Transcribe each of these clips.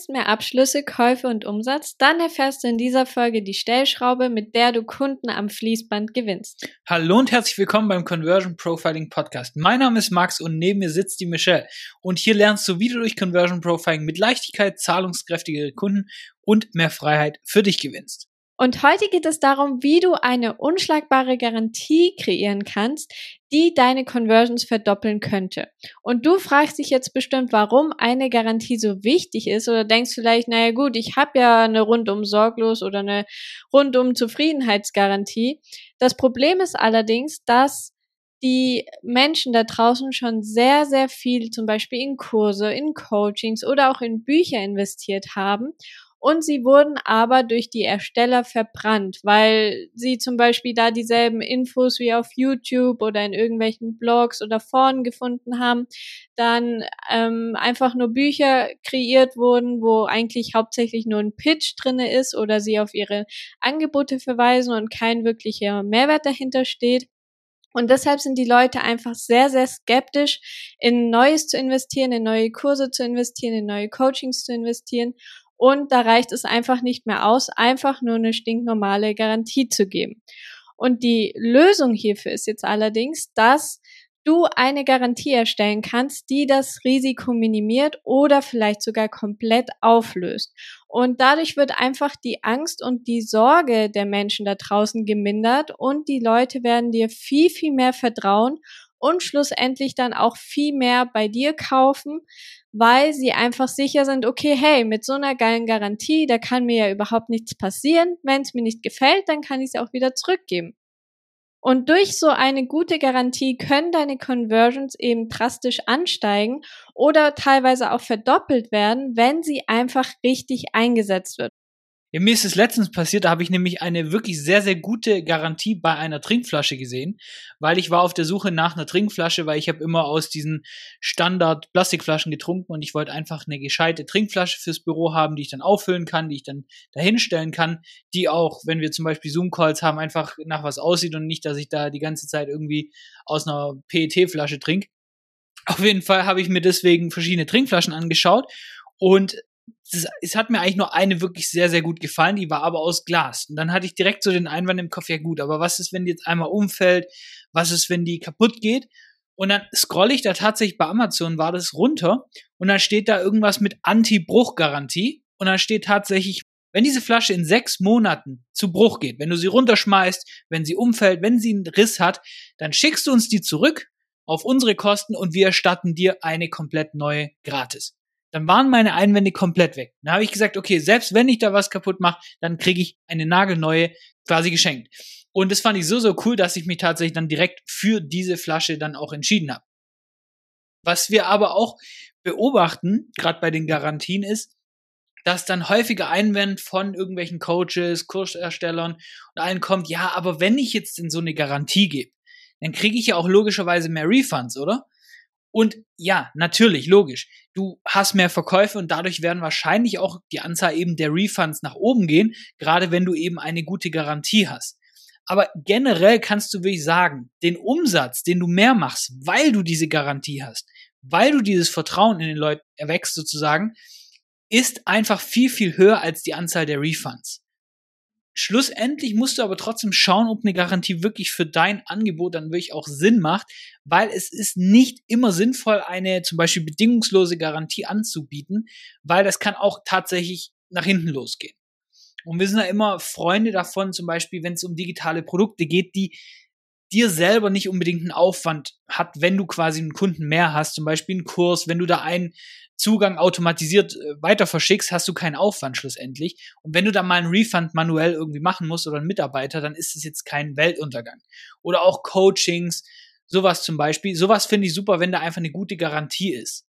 willst mehr Abschlüsse, Käufe und Umsatz? Dann erfährst du in dieser Folge die Stellschraube, mit der du Kunden am Fließband gewinnst. Hallo und herzlich willkommen beim Conversion Profiling Podcast. Mein Name ist Max und neben mir sitzt die Michelle. Und hier lernst du, wie du durch Conversion Profiling mit Leichtigkeit zahlungskräftigere Kunden und mehr Freiheit für dich gewinnst. Und heute geht es darum, wie du eine unschlagbare Garantie kreieren kannst, die deine Conversions verdoppeln könnte. Und du fragst dich jetzt bestimmt, warum eine Garantie so wichtig ist oder denkst vielleicht, naja gut, ich habe ja eine rundum sorglos oder eine rundum Zufriedenheitsgarantie. Das Problem ist allerdings, dass die Menschen da draußen schon sehr, sehr viel zum Beispiel in Kurse, in Coachings oder auch in Bücher investiert haben und sie wurden aber durch die Ersteller verbrannt, weil sie zum Beispiel da dieselben Infos wie auf YouTube oder in irgendwelchen Blogs oder Foren gefunden haben, dann ähm, einfach nur Bücher kreiert wurden, wo eigentlich hauptsächlich nur ein Pitch drinne ist oder sie auf ihre Angebote verweisen und kein wirklicher Mehrwert dahinter steht. Und deshalb sind die Leute einfach sehr, sehr skeptisch, in Neues zu investieren, in neue Kurse zu investieren, in neue Coachings zu investieren und da reicht es einfach nicht mehr aus, einfach nur eine stinknormale Garantie zu geben. Und die Lösung hierfür ist jetzt allerdings, dass du eine Garantie erstellen kannst, die das Risiko minimiert oder vielleicht sogar komplett auflöst. Und dadurch wird einfach die Angst und die Sorge der Menschen da draußen gemindert und die Leute werden dir viel, viel mehr vertrauen und schlussendlich dann auch viel mehr bei dir kaufen, weil sie einfach sicher sind, okay, hey, mit so einer geilen Garantie, da kann mir ja überhaupt nichts passieren. Wenn es mir nicht gefällt, dann kann ich es auch wieder zurückgeben. Und durch so eine gute Garantie können deine Conversions eben drastisch ansteigen oder teilweise auch verdoppelt werden, wenn sie einfach richtig eingesetzt wird. Ja, mir ist es letztens passiert, da habe ich nämlich eine wirklich sehr, sehr gute Garantie bei einer Trinkflasche gesehen, weil ich war auf der Suche nach einer Trinkflasche, weil ich habe immer aus diesen Standard-Plastikflaschen getrunken und ich wollte einfach eine gescheite Trinkflasche fürs Büro haben, die ich dann auffüllen kann, die ich dann dahinstellen kann, die auch, wenn wir zum Beispiel Zoom-Calls haben, einfach nach was aussieht und nicht, dass ich da die ganze Zeit irgendwie aus einer PET-Flasche trinke. Auf jeden Fall habe ich mir deswegen verschiedene Trinkflaschen angeschaut und es hat mir eigentlich nur eine wirklich sehr, sehr gut gefallen, die war aber aus Glas. Und dann hatte ich direkt so den Einwand im Kopf, ja gut, aber was ist, wenn die jetzt einmal umfällt? Was ist, wenn die kaputt geht? Und dann scrolle ich da tatsächlich bei Amazon, war das runter und dann steht da irgendwas mit Anti-Bruch-Garantie und dann steht tatsächlich, wenn diese Flasche in sechs Monaten zu Bruch geht, wenn du sie runterschmeißt, wenn sie umfällt, wenn sie einen Riss hat, dann schickst du uns die zurück auf unsere Kosten und wir erstatten dir eine komplett neue gratis dann waren meine Einwände komplett weg. Dann habe ich gesagt, okay, selbst wenn ich da was kaputt mache, dann kriege ich eine nagelneue quasi geschenkt. Und das fand ich so, so cool, dass ich mich tatsächlich dann direkt für diese Flasche dann auch entschieden habe. Was wir aber auch beobachten, gerade bei den Garantien, ist, dass dann häufiger Einwand von irgendwelchen Coaches, Kurserstellern und allen kommt, ja, aber wenn ich jetzt in so eine Garantie gebe, dann kriege ich ja auch logischerweise mehr Refunds, oder? Und ja, natürlich, logisch. Du hast mehr Verkäufe und dadurch werden wahrscheinlich auch die Anzahl eben der Refunds nach oben gehen, gerade wenn du eben eine gute Garantie hast. Aber generell kannst du wirklich sagen, den Umsatz, den du mehr machst, weil du diese Garantie hast, weil du dieses Vertrauen in den Leuten erwächst sozusagen, ist einfach viel, viel höher als die Anzahl der Refunds. Schlussendlich musst du aber trotzdem schauen, ob eine Garantie wirklich für dein Angebot dann wirklich auch Sinn macht, weil es ist nicht immer sinnvoll, eine zum Beispiel bedingungslose Garantie anzubieten, weil das kann auch tatsächlich nach hinten losgehen. Und wir sind ja immer Freunde davon, zum Beispiel, wenn es um digitale Produkte geht, die dir selber nicht unbedingt einen Aufwand hat, wenn du quasi einen Kunden mehr hast, zum Beispiel einen Kurs, wenn du da einen Zugang automatisiert äh, weiter verschickst, hast du keinen Aufwand schlussendlich. Und wenn du da mal einen Refund manuell irgendwie machen musst oder einen Mitarbeiter, dann ist es jetzt kein Weltuntergang. Oder auch Coachings, sowas zum Beispiel. Sowas finde ich super, wenn da einfach eine gute Garantie ist.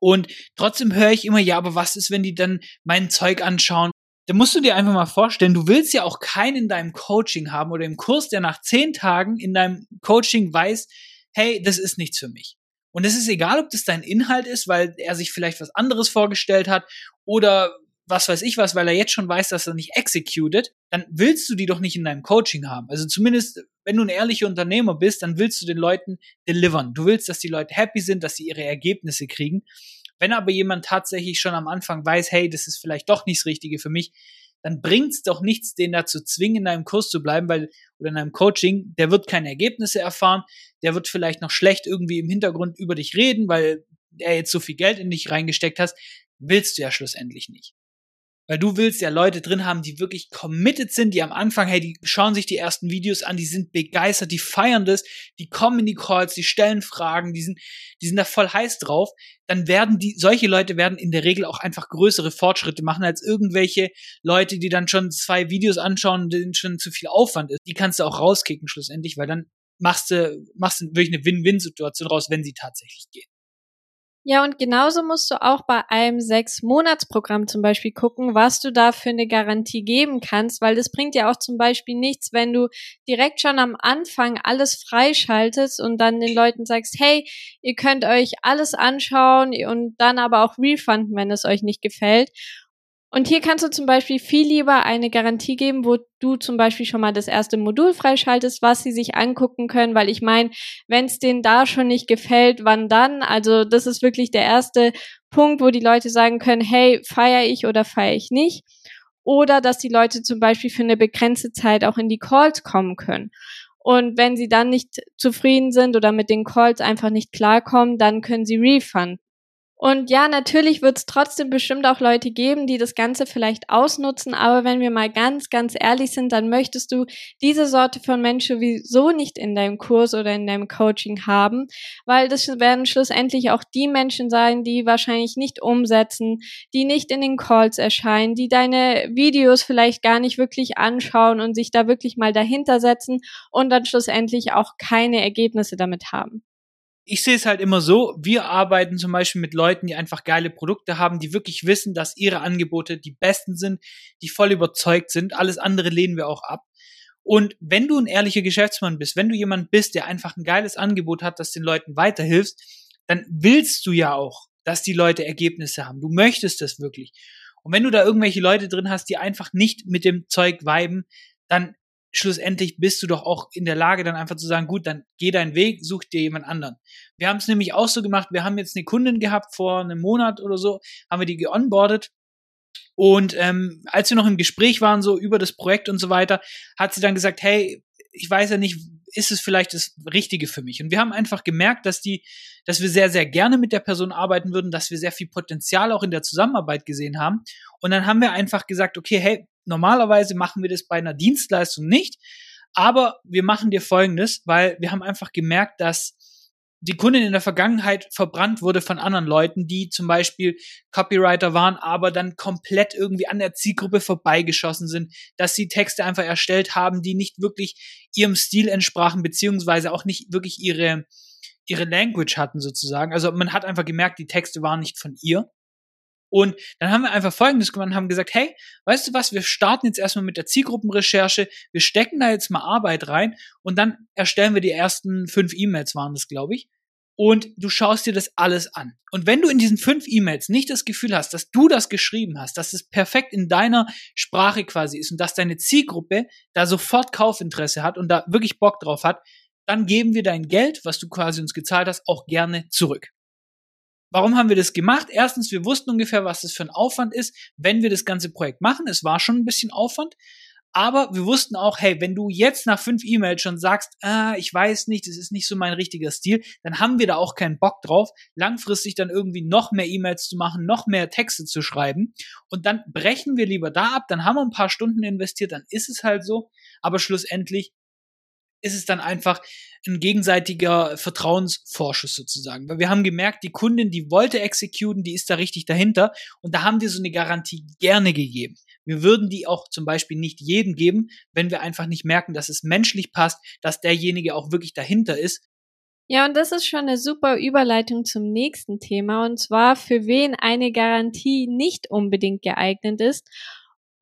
Und trotzdem höre ich immer, ja, aber was ist, wenn die dann mein Zeug anschauen? Da musst du dir einfach mal vorstellen, du willst ja auch keinen in deinem Coaching haben oder im Kurs, der nach zehn Tagen in deinem Coaching weiß, hey, das ist nichts für mich. Und es ist egal, ob das dein Inhalt ist, weil er sich vielleicht was anderes vorgestellt hat oder was weiß ich was, weil er jetzt schon weiß, dass er nicht executed, dann willst du die doch nicht in deinem Coaching haben. Also zumindest, wenn du ein ehrlicher Unternehmer bist, dann willst du den Leuten delivern. Du willst, dass die Leute happy sind, dass sie ihre Ergebnisse kriegen. Wenn aber jemand tatsächlich schon am Anfang weiß, hey, das ist vielleicht doch nicht das Richtige für mich, dann bringt's doch nichts, den dazu zwingen, in einem Kurs zu bleiben, weil, oder in einem Coaching, der wird keine Ergebnisse erfahren, der wird vielleicht noch schlecht irgendwie im Hintergrund über dich reden, weil er jetzt so viel Geld in dich reingesteckt hast, willst du ja schlussendlich nicht. Weil du willst ja Leute drin haben, die wirklich committed sind, die am Anfang, hey, die schauen sich die ersten Videos an, die sind begeistert, die feiern das, die kommen in die Calls, die stellen Fragen, die sind, die sind da voll heiß drauf. Dann werden die, solche Leute werden in der Regel auch einfach größere Fortschritte machen als irgendwelche Leute, die dann schon zwei Videos anschauen, denen schon zu viel Aufwand ist. Die kannst du auch rauskicken schlussendlich, weil dann machst du, machst du wirklich eine Win-Win-Situation raus, wenn sie tatsächlich gehen. Ja, und genauso musst du auch bei einem Sechs-Monats-Programm zum Beispiel gucken, was du da für eine Garantie geben kannst, weil das bringt ja auch zum Beispiel nichts, wenn du direkt schon am Anfang alles freischaltest und dann den Leuten sagst, hey, ihr könnt euch alles anschauen und dann aber auch refunden, wenn es euch nicht gefällt. Und hier kannst du zum Beispiel viel lieber eine Garantie geben, wo du zum Beispiel schon mal das erste Modul freischaltest, was sie sich angucken können, weil ich meine, wenn es denen da schon nicht gefällt, wann dann? Also das ist wirklich der erste Punkt, wo die Leute sagen können, hey, feiere ich oder feiere ich nicht. Oder dass die Leute zum Beispiel für eine begrenzte Zeit auch in die Calls kommen können. Und wenn sie dann nicht zufrieden sind oder mit den Calls einfach nicht klarkommen, dann können sie refunden. Und ja, natürlich wird es trotzdem bestimmt auch Leute geben, die das Ganze vielleicht ausnutzen, aber wenn wir mal ganz, ganz ehrlich sind, dann möchtest du diese Sorte von Menschen sowieso nicht in deinem Kurs oder in deinem Coaching haben, weil das werden schlussendlich auch die Menschen sein, die wahrscheinlich nicht umsetzen, die nicht in den Calls erscheinen, die deine Videos vielleicht gar nicht wirklich anschauen und sich da wirklich mal dahinter setzen und dann schlussendlich auch keine Ergebnisse damit haben ich sehe es halt immer so, wir arbeiten zum Beispiel mit Leuten, die einfach geile Produkte haben, die wirklich wissen, dass ihre Angebote die besten sind, die voll überzeugt sind. Alles andere lehnen wir auch ab. Und wenn du ein ehrlicher Geschäftsmann bist, wenn du jemand bist, der einfach ein geiles Angebot hat, das den Leuten weiterhilft, dann willst du ja auch, dass die Leute Ergebnisse haben. Du möchtest das wirklich. Und wenn du da irgendwelche Leute drin hast, die einfach nicht mit dem Zeug weiben, dann schlussendlich bist du doch auch in der Lage, dann einfach zu sagen, gut, dann geh deinen Weg, such dir jemand anderen. Wir haben es nämlich auch so gemacht, wir haben jetzt eine Kundin gehabt vor einem Monat oder so, haben wir die geonboardet. Und ähm, als wir noch im Gespräch waren, so über das Projekt und so weiter, hat sie dann gesagt, hey, ich weiß ja nicht, ist es vielleicht das Richtige für mich? Und wir haben einfach gemerkt, dass die, dass wir sehr, sehr gerne mit der Person arbeiten würden, dass wir sehr viel Potenzial auch in der Zusammenarbeit gesehen haben. Und dann haben wir einfach gesagt, okay, hey, Normalerweise machen wir das bei einer Dienstleistung nicht, aber wir machen dir Folgendes, weil wir haben einfach gemerkt, dass die Kundin in der Vergangenheit verbrannt wurde von anderen Leuten, die zum Beispiel Copywriter waren, aber dann komplett irgendwie an der Zielgruppe vorbeigeschossen sind, dass sie Texte einfach erstellt haben, die nicht wirklich ihrem Stil entsprachen, beziehungsweise auch nicht wirklich ihre, ihre Language hatten sozusagen. Also man hat einfach gemerkt, die Texte waren nicht von ihr. Und dann haben wir einfach Folgendes gemacht und haben gesagt, hey, weißt du was, wir starten jetzt erstmal mit der Zielgruppenrecherche, wir stecken da jetzt mal Arbeit rein und dann erstellen wir die ersten fünf E-Mails, waren das, glaube ich. Und du schaust dir das alles an. Und wenn du in diesen fünf E-Mails nicht das Gefühl hast, dass du das geschrieben hast, dass es perfekt in deiner Sprache quasi ist und dass deine Zielgruppe da sofort Kaufinteresse hat und da wirklich Bock drauf hat, dann geben wir dein Geld, was du quasi uns gezahlt hast, auch gerne zurück. Warum haben wir das gemacht? Erstens, wir wussten ungefähr, was das für ein Aufwand ist, wenn wir das ganze Projekt machen. Es war schon ein bisschen Aufwand. Aber wir wussten auch, hey, wenn du jetzt nach fünf E-Mails schon sagst, ah, ich weiß nicht, das ist nicht so mein richtiger Stil, dann haben wir da auch keinen Bock drauf, langfristig dann irgendwie noch mehr E-Mails zu machen, noch mehr Texte zu schreiben. Und dann brechen wir lieber da ab, dann haben wir ein paar Stunden investiert, dann ist es halt so. Aber schlussendlich ist es dann einfach ein gegenseitiger Vertrauensvorschuss sozusagen. Weil wir haben gemerkt, die Kundin, die wollte executen, die ist da richtig dahinter und da haben wir so eine Garantie gerne gegeben. Wir würden die auch zum Beispiel nicht jedem geben, wenn wir einfach nicht merken, dass es menschlich passt, dass derjenige auch wirklich dahinter ist. Ja, und das ist schon eine super Überleitung zum nächsten Thema, und zwar für wen eine Garantie nicht unbedingt geeignet ist.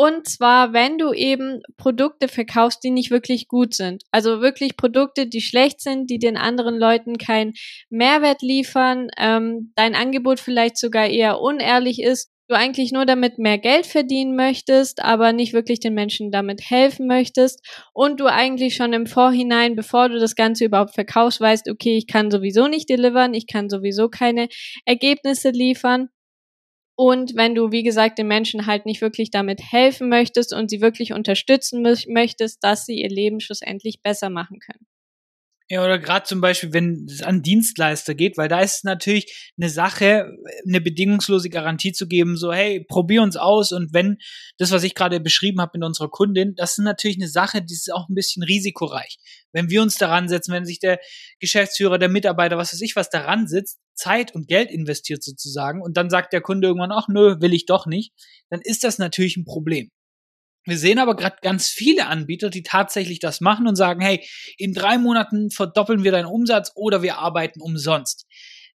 Und zwar, wenn du eben Produkte verkaufst, die nicht wirklich gut sind. Also wirklich Produkte, die schlecht sind, die den anderen Leuten keinen Mehrwert liefern, ähm, dein Angebot vielleicht sogar eher unehrlich ist du eigentlich nur damit mehr Geld verdienen möchtest, aber nicht wirklich den Menschen damit helfen möchtest und du eigentlich schon im Vorhinein, bevor du das Ganze überhaupt verkaufst, weißt, okay, ich kann sowieso nicht delivern, ich kann sowieso keine Ergebnisse liefern. Und wenn du, wie gesagt, den Menschen halt nicht wirklich damit helfen möchtest und sie wirklich unterstützen möchtest, dass sie ihr Leben schlussendlich besser machen können. Ja, oder gerade zum Beispiel, wenn es an Dienstleister geht, weil da ist es natürlich eine Sache, eine bedingungslose Garantie zu geben, so, hey, probier uns aus und wenn das, was ich gerade beschrieben habe mit unserer Kundin, das ist natürlich eine Sache, die ist auch ein bisschen risikoreich. Wenn wir uns daran setzen, wenn sich der Geschäftsführer, der Mitarbeiter, was weiß ich, was daran sitzt, Zeit und Geld investiert sozusagen und dann sagt der Kunde irgendwann, ach nö, will ich doch nicht, dann ist das natürlich ein Problem. Wir sehen aber gerade ganz viele Anbieter, die tatsächlich das machen und sagen, hey, in drei Monaten verdoppeln wir deinen Umsatz oder wir arbeiten umsonst.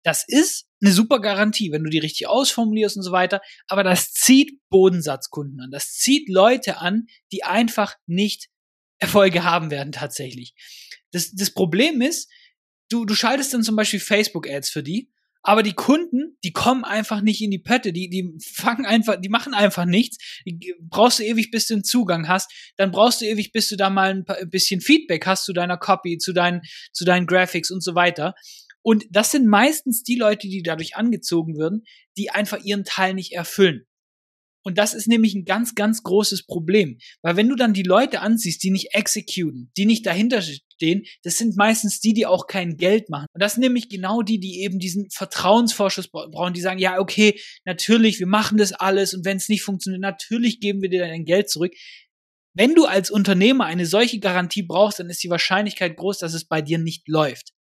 Das ist eine super Garantie, wenn du die richtig ausformulierst und so weiter, aber das zieht Bodensatzkunden an. Das zieht Leute an, die einfach nicht Erfolge haben werden tatsächlich. Das, das Problem ist, du, du schaltest dann zum Beispiel Facebook-Ads für die aber die Kunden, die kommen einfach nicht in die Pötte, die, die fangen einfach, die machen einfach nichts. Brauchst du ewig, bis du einen Zugang hast. Dann brauchst du ewig, bis du da mal ein bisschen Feedback hast zu deiner Copy, zu deinen, zu deinen Graphics und so weiter. Und das sind meistens die Leute, die dadurch angezogen würden, die einfach ihren Teil nicht erfüllen. Und das ist nämlich ein ganz, ganz großes Problem. Weil wenn du dann die Leute ansiehst, die nicht executen, die nicht dahinter stehen, das sind meistens die, die auch kein Geld machen. Und das sind nämlich genau die, die eben diesen Vertrauensvorschuss brauchen, die sagen, ja, okay, natürlich, wir machen das alles und wenn es nicht funktioniert, natürlich geben wir dir dein Geld zurück. Wenn du als Unternehmer eine solche Garantie brauchst, dann ist die Wahrscheinlichkeit groß, dass es bei dir nicht läuft.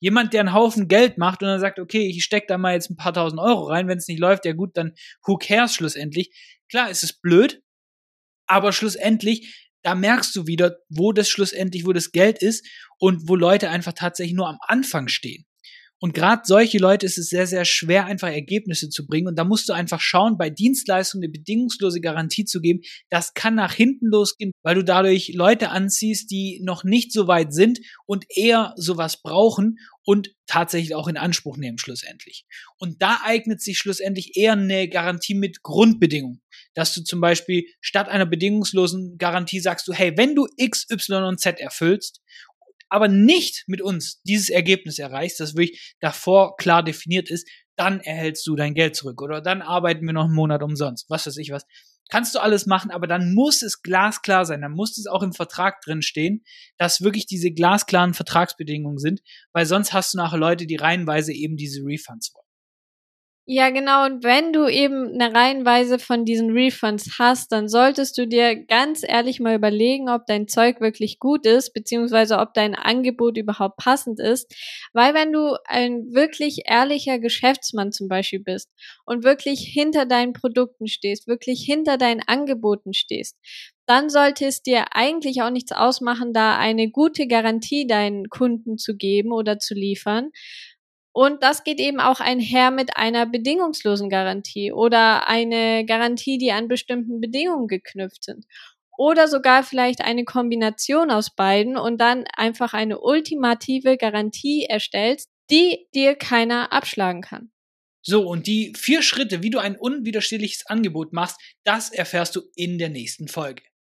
Jemand, der einen Haufen Geld macht und dann sagt, okay, ich stecke da mal jetzt ein paar tausend Euro rein, wenn es nicht läuft, ja gut, dann who cares schlussendlich. Klar, es ist blöd, aber schlussendlich, da merkst du wieder, wo das schlussendlich, wo das Geld ist und wo Leute einfach tatsächlich nur am Anfang stehen. Und gerade solche Leute ist es sehr, sehr schwer, einfach Ergebnisse zu bringen. Und da musst du einfach schauen, bei Dienstleistungen eine bedingungslose Garantie zu geben. Das kann nach hinten losgehen, weil du dadurch Leute anziehst, die noch nicht so weit sind und eher sowas brauchen und tatsächlich auch in Anspruch nehmen schlussendlich. Und da eignet sich schlussendlich eher eine Garantie mit Grundbedingungen. Dass du zum Beispiel statt einer bedingungslosen Garantie sagst du, hey, wenn du X, Y und Z erfüllst aber nicht mit uns dieses Ergebnis erreichst, das wirklich davor klar definiert ist, dann erhältst du dein Geld zurück oder dann arbeiten wir noch einen Monat umsonst, was weiß ich was. Kannst du alles machen, aber dann muss es glasklar sein, dann muss es auch im Vertrag drin stehen, dass wirklich diese glasklaren Vertragsbedingungen sind, weil sonst hast du nachher Leute, die reihenweise eben diese Refunds wollen. Ja, genau. Und wenn du eben eine Reihenweise von diesen Refunds hast, dann solltest du dir ganz ehrlich mal überlegen, ob dein Zeug wirklich gut ist, beziehungsweise ob dein Angebot überhaupt passend ist. Weil wenn du ein wirklich ehrlicher Geschäftsmann zum Beispiel bist und wirklich hinter deinen Produkten stehst, wirklich hinter deinen Angeboten stehst, dann sollte es dir eigentlich auch nichts ausmachen, da eine gute Garantie deinen Kunden zu geben oder zu liefern, und das geht eben auch einher mit einer bedingungslosen Garantie oder eine Garantie, die an bestimmten Bedingungen geknüpft sind. Oder sogar vielleicht eine Kombination aus beiden und dann einfach eine ultimative Garantie erstellst, die dir keiner abschlagen kann. So, und die vier Schritte, wie du ein unwiderstehliches Angebot machst, das erfährst du in der nächsten Folge.